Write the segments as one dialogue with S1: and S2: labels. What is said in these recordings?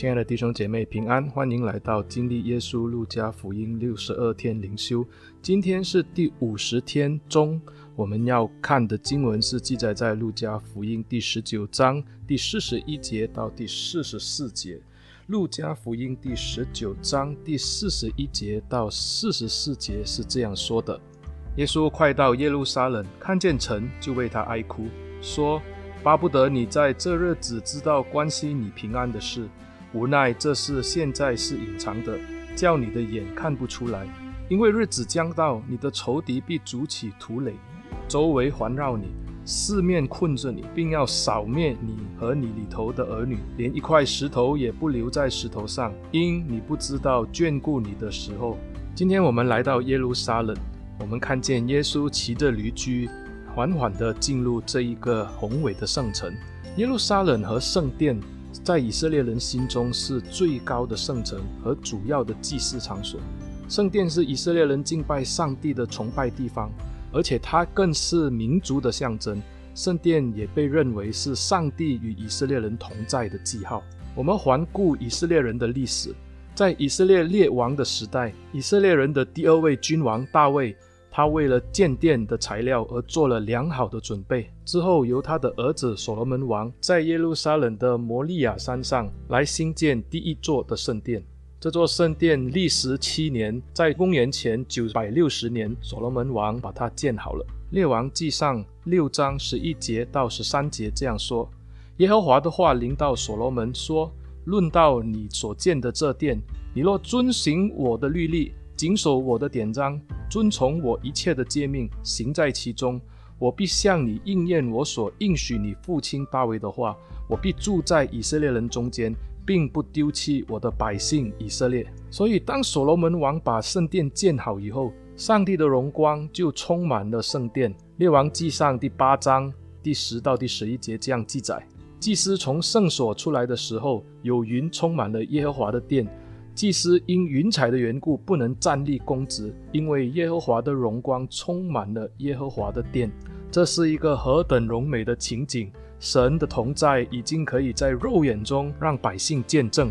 S1: 亲爱的弟兄姐妹平安，欢迎来到经历耶稣路加福音六十二天灵修。今天是第五十天中，我们要看的经文是记载在路加福音第十九章第四十一节到第四十四节。路加福音第十九章第四十一节到四十四节是这样说的：耶稣快到耶路撒冷，看见城，就为他哀哭，说：巴不得你在这日子知道关系你平安的事。无奈这事现在是隐藏的，叫你的眼看不出来。因为日子将到，你的仇敌必筑起土垒，周围环绕你，四面困着你，并要扫灭你和你里头的儿女，连一块石头也不留在石头上，因你不知道眷顾你的时候。今天我们来到耶路撒冷，我们看见耶稣骑着驴驹，缓缓地进入这一个宏伟的圣城。耶路撒冷和圣殿，在以色列人心中是最高的圣城和主要的祭祀场所。圣殿是以色列人敬拜上帝的崇拜地方，而且它更是民族的象征。圣殿也被认为是上帝与以色列人同在的记号。我们环顾以色列人的历史，在以色列列王的时代，以色列人的第二位君王大卫。他为了建殿的材料而做了良好的准备，之后由他的儿子所罗门王在耶路撒冷的摩利亚山上来兴建第一座的圣殿。这座圣殿历时七年，在公元前九百六十年，所罗门王把它建好了。列王记上六章十一节到十三节这样说：耶和华的话临到所罗门说：论到你所建的这殿，你若遵行我的律例，谨守我的典章。遵从我一切的诫命，行在其中，我必向你应验我所应许你父亲大卫的话。我必住在以色列人中间，并不丢弃我的百姓以色列。所以，当所罗门王把圣殿建好以后，上帝的荣光就充满了圣殿。列王记上第八章第十到第十一节这样记载：祭司从圣所出来的时候，有云充满了耶和华的殿。祭司因云彩的缘故不能站立供职，因为耶和华的荣光充满了耶和华的殿。这是一个何等荣美的情景！神的同在已经可以在肉眼中让百姓见证。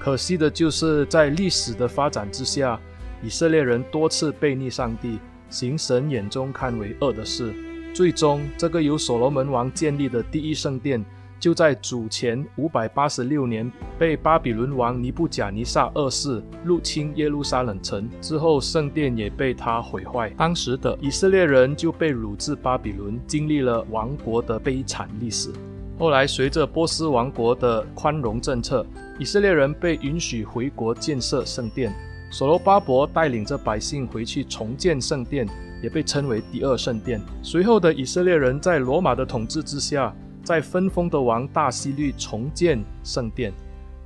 S1: 可惜的就是在历史的发展之下，以色列人多次背逆上帝，行神眼中看为恶的事。最终，这个由所罗门王建立的第一圣殿。就在主前五百八十六年，被巴比伦王尼布贾尼撒二世入侵耶路撒冷城之后，圣殿也被他毁坏。当时的以色列人就被掳至巴比伦，经历了亡国的悲惨历史。后来，随着波斯王国的宽容政策，以色列人被允许回国建设圣殿。所罗巴伯带领着百姓回去重建圣殿，也被称为第二圣殿。随后的以色列人在罗马的统治之下。在分封的王大希律重建圣殿，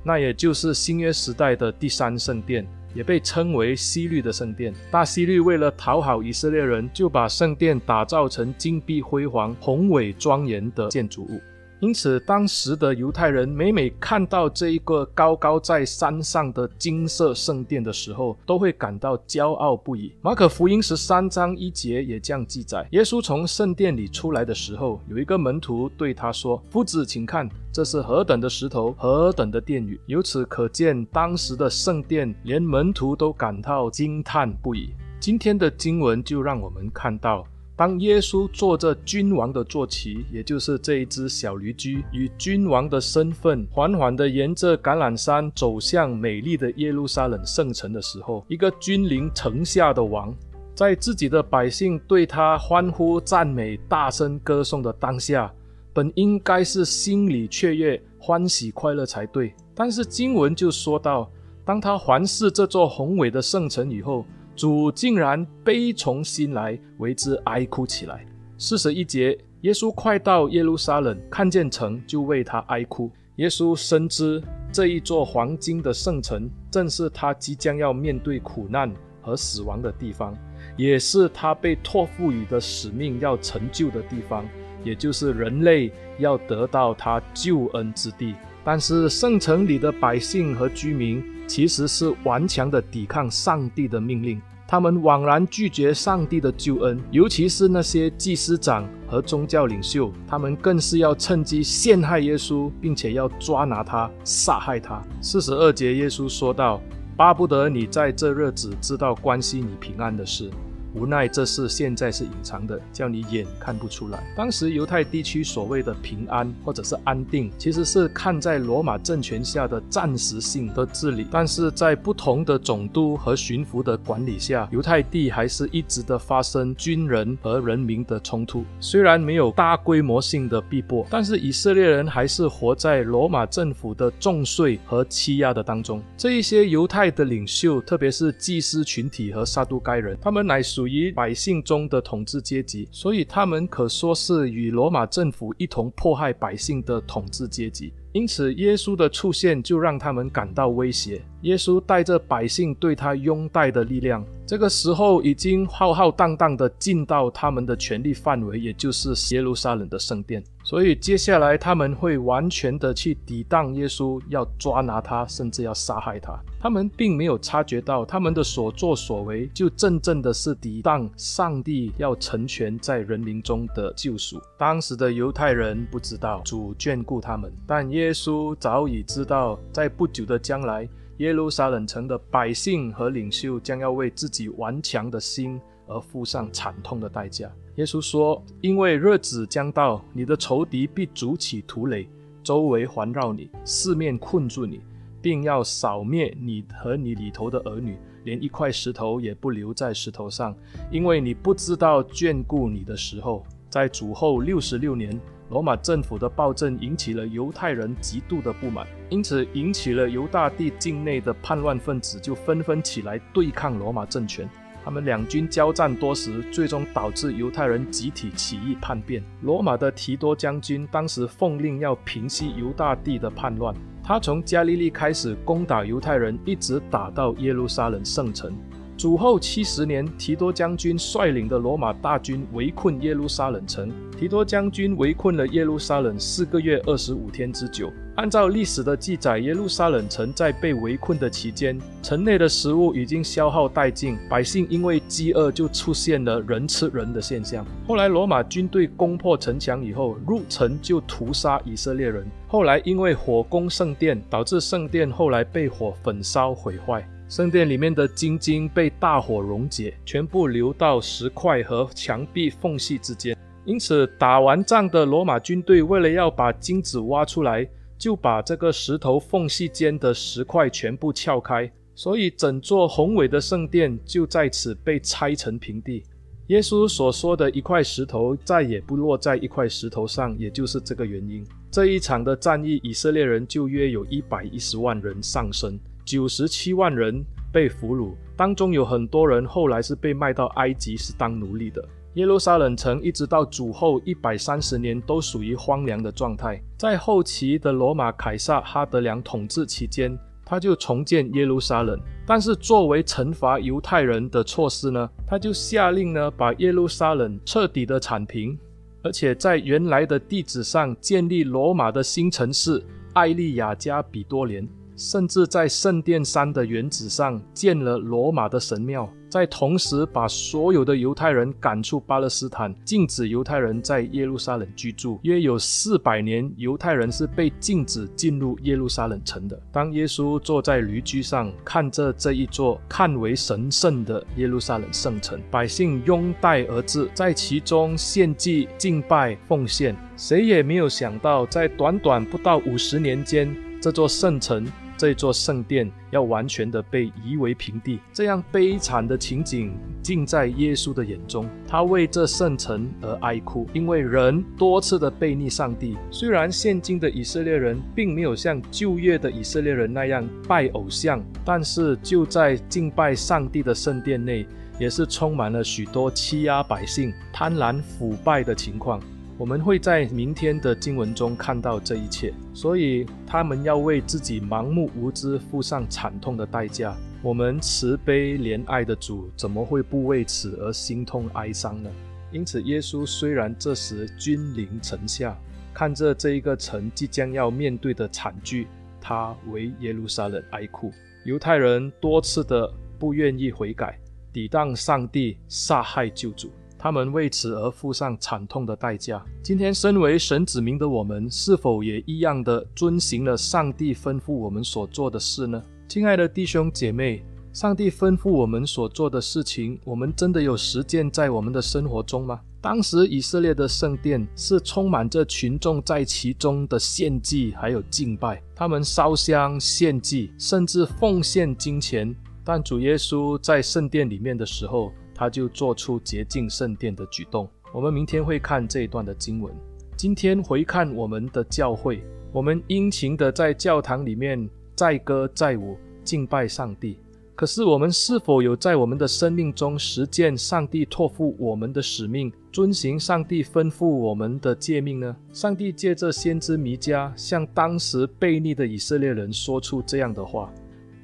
S1: 那也就是新约时代的第三圣殿，也被称为希律的圣殿。大希律为了讨好以色列人，就把圣殿打造成金碧辉煌、宏伟庄严的建筑物。因此，当时的犹太人每每看到这一个高高在山上的金色圣殿的时候，都会感到骄傲不已。马可福音十三章一节也这样记载：耶稣从圣殿里出来的时候，有一个门徒对他说：“夫子，请看，这是何等的石头，何等的殿宇！”由此可见，当时的圣殿连门徒都感到惊叹不已。今天的经文就让我们看到。当耶稣坐着君王的坐骑，也就是这一只小驴驹，以君王的身份，缓缓地沿着橄榄山走向美丽的耶路撒冷圣城的时候，一个君临城下的王，在自己的百姓对他欢呼赞美、大声歌颂的当下，本应该是心里雀跃、欢喜快乐才对。但是经文就说到，当他环视这座宏伟的圣城以后，主竟然悲从心来，为之哀哭起来。四十一节，耶稣快到耶路撒冷，看见城，就为他哀哭。耶稣深知这一座黄金的圣城，正是他即将要面对苦难和死亡的地方，也是他被托付予的使命要成就的地方，也就是人类要得到他救恩之地。但是圣城里的百姓和居民，其实是顽强地抵抗上帝的命令。他们枉然拒绝上帝的救恩，尤其是那些祭司长和宗教领袖，他们更是要趁机陷害耶稣，并且要抓拿他，杀害他。四十二节，耶稣说道：“巴不得你在这日子知道关系你平安的事。”无奈这事现在是隐藏的，叫你眼看不出来。当时犹太地区所谓的平安或者是安定，其实是看在罗马政权下的暂时性的治理。但是在不同的总督和巡抚的管理下，犹太地还是一直的发生军人和人民的冲突。虽然没有大规模性的逼迫，但是以色列人还是活在罗马政府的重税和欺压的当中。这一些犹太的领袖，特别是祭司群体和撒都该人，他们乃属。属于百姓中的统治阶级，所以他们可说是与罗马政府一同迫害百姓的统治阶级。因此，耶稣的出现就让他们感到威胁。耶稣带着百姓对他拥戴的力量，这个时候已经浩浩荡荡地进到他们的权力范围，也就是耶路撒冷的圣殿。所以，接下来他们会完全的去抵挡耶稣，要抓拿他，甚至要杀害他。他们并没有察觉到，他们的所作所为就真正的是抵挡上帝要成全在人民中的救赎。当时的犹太人不知道主眷顾他们，但耶稣早已知道，在不久的将来，耶路撒冷城的百姓和领袖将要为自己顽强的心而付上惨痛的代价。耶稣说：“因为日子将到，你的仇敌必筑起土垒，周围环绕你，四面困住你。”并要扫灭你和你里头的儿女，连一块石头也不留在石头上，因为你不知道眷顾你的时候。在主后六十六年，罗马政府的暴政引起了犹太人极度的不满，因此引起了犹大地境内的叛乱分子就纷纷起来对抗罗马政权。他们两军交战多时，最终导致犹太人集体起义叛变。罗马的提多将军当时奉令要平息犹大帝的叛乱。他从加利利开始攻打犹太人，一直打到耶路撒冷圣城。主后七十年，提多将军率领的罗马大军围困耶路撒冷城。提多将军围困了耶路撒冷四个月二十五天之久。按照历史的记载，耶路撒冷城在被围困的期间，城内的食物已经消耗殆尽，百姓因为饥饿就出现了人吃人的现象。后来罗马军队攻破城墙以后，入城就屠杀以色列人。后来因为火攻圣殿，导致圣殿后来被火焚烧毁坏。圣殿里面的金晶被大火溶解，全部流到石块和墙壁缝隙之间。因此，打完仗的罗马军队为了要把金子挖出来，就把这个石头缝隙间的石块全部撬开，所以整座宏伟的圣殿就在此被拆成平地。耶稣所说的一块石头再也不落在一块石头上，也就是这个原因。这一场的战役，以色列人就约有一百一十万人丧生。九十七万人被俘虏，当中有很多人后来是被卖到埃及，是当奴隶的。耶路撒冷城一直到主后一百三十年都属于荒凉的状态。在后期的罗马凯撒哈德良统治期间，他就重建耶路撒冷，但是作为惩罚犹太人的措施呢，他就下令呢把耶路撒冷彻底的铲平，而且在原来的地址上建立罗马的新城市艾利亚加比多连。甚至在圣殿山的原址上建了罗马的神庙，在同时把所有的犹太人赶出巴勒斯坦，禁止犹太人在耶路撒冷居住。约有四百年，犹太人是被禁止进入耶路撒冷城的。当耶稣坐在驴驹上，看着这一座看为神圣的耶路撒冷圣城，百姓拥戴而至，在其中献祭、敬拜、奉献。谁也没有想到，在短短不到五十年间，这座圣城。这座圣殿要完全的被夷为平地，这样悲惨的情景尽在耶稣的眼中。他为这圣城而哀哭，因为人多次的悖逆上帝。虽然现今的以色列人并没有像旧约的以色列人那样拜偶像，但是就在敬拜上帝的圣殿内，也是充满了许多欺压百姓、贪婪腐败的情况。我们会在明天的经文中看到这一切，所以他们要为自己盲目无知付上惨痛的代价。我们慈悲怜爱的主怎么会不为此而心痛哀伤呢？因此，耶稣虽然这时君临城下，看着这一个城即将要面对的惨剧，他为耶路撒冷哀哭。犹太人多次的不愿意悔改，抵挡上帝杀害救主，他们为此而付上惨痛的代价。今天，身为神子民的我们，是否也一样的遵行了上帝吩咐我们所做的事呢？亲爱的弟兄姐妹，上帝吩咐我们所做的事情，我们真的有实践在我们的生活中吗？当时以色列的圣殿是充满着群众在其中的献祭，还有敬拜，他们烧香献祭，甚至奉献金钱。但主耶稣在圣殿里面的时候，他就做出洁净圣殿的举动。我们明天会看这一段的经文。今天回看我们的教会，我们殷勤的在教堂里面载歌载舞，敬拜上帝。可是我们是否有在我们的生命中实践上帝托付我们的使命，遵行上帝吩咐我们的诫命呢？上帝借着先知弥迦向当时悖逆的以色列人说出这样的话。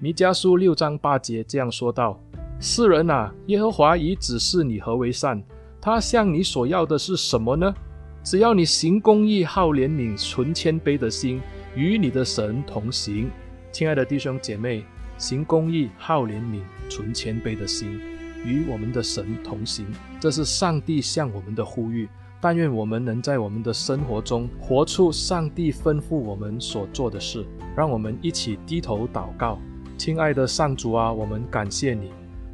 S1: 弥迦书六章八节这样说道：“世人啊，耶和华已指示你何为善，他向你所要的是什么呢？只要你行公义、好怜悯、存谦卑的心，与你的神同行。”亲爱的弟兄姐妹，行公义、好怜悯、存谦卑的心，与我们的神同行，这是上帝向我们的呼吁。但愿我们能在我们的生活中活出上帝吩咐我们所做的事。让我们一起低头祷告。亲爱的上主啊，我们感谢你。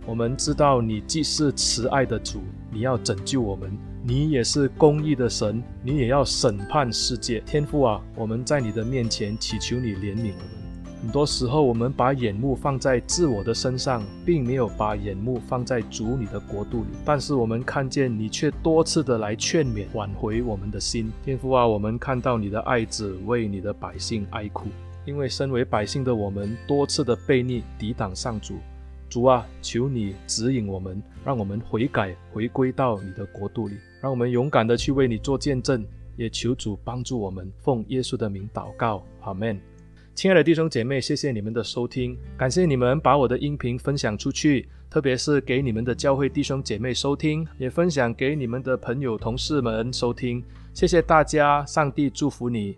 S1: 我们知道你既是慈爱的主，你要拯救我们；你也是公义的神，你也要审判世界。天父啊，我们在你的面前祈求你怜悯我们。很多时候，我们把眼目放在自我的身上，并没有把眼目放在主你的国度里。但是我们看见你却多次的来劝勉、挽回我们的心。天父啊，我们看到你的爱子为你的百姓哀哭。因为身为百姓的我们多次的悖逆抵挡上主，主啊，求你指引我们，让我们悔改，回归到你的国度里，让我们勇敢的去为你做见证，也求主帮助我们，奉耶稣的名祷告，阿门。亲爱的弟兄姐妹，谢谢你们的收听，感谢你们把我的音频分享出去，特别是给你们的教会弟兄姐妹收听，也分享给你们的朋友同事们收听，谢谢大家，上帝祝福你。